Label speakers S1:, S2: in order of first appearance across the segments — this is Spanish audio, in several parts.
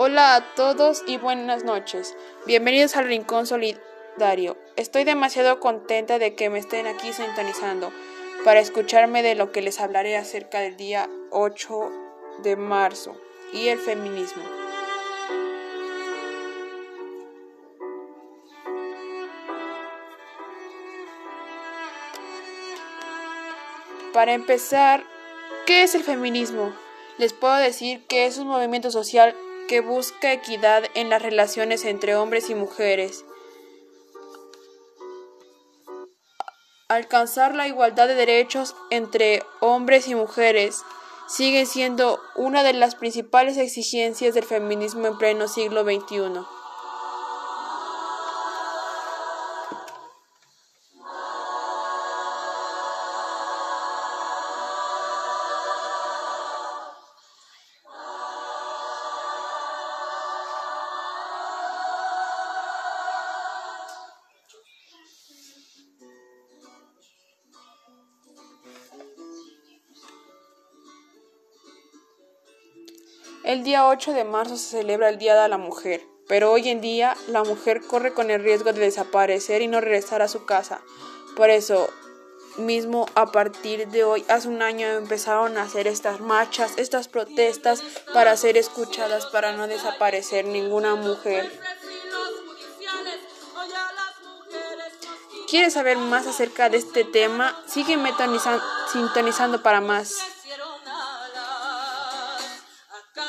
S1: Hola a todos y buenas noches. Bienvenidos al Rincón Solidario. Estoy demasiado contenta de que me estén aquí sintonizando para escucharme de lo que les hablaré acerca del día 8 de marzo y el feminismo. Para empezar, ¿qué es el feminismo? Les puedo decir que es un movimiento social que busca equidad en las relaciones entre hombres y mujeres. Alcanzar la igualdad de derechos entre hombres y mujeres sigue siendo una de las principales exigencias del feminismo en pleno siglo XXI. El día 8 de marzo se celebra el Día de la Mujer, pero hoy en día la mujer corre con el riesgo de desaparecer y no regresar a su casa. Por eso mismo, a partir de hoy, hace un año empezaron a hacer estas marchas, estas protestas para ser escuchadas, para no desaparecer ninguna mujer. ¿Quieres saber más acerca de este tema? Sígueme sintonizando para más.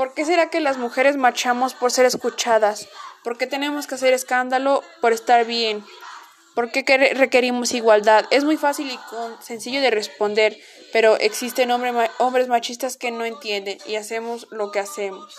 S2: ¿Por
S1: qué será que las mujeres marchamos por ser escuchadas? ¿Por qué tenemos que hacer escándalo por estar bien? ¿Por qué requerimos igualdad? Es muy fácil y sencillo de responder, pero existen hombres machistas que no entienden y hacemos lo que hacemos.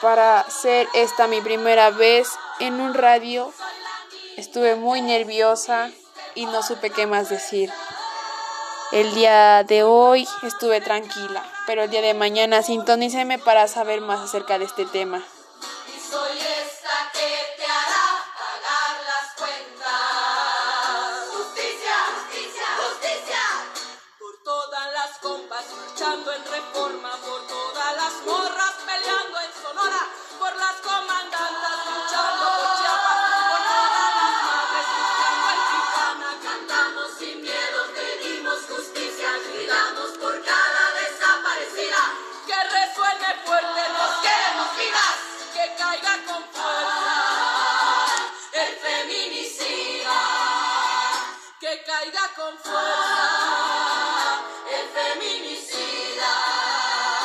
S1: Para ser esta mi primera vez en un radio. Estuve muy nerviosa y no supe qué más decir. El día de hoy estuve tranquila, pero el día de mañana sintoníceme para saber más acerca de este tema. Com come.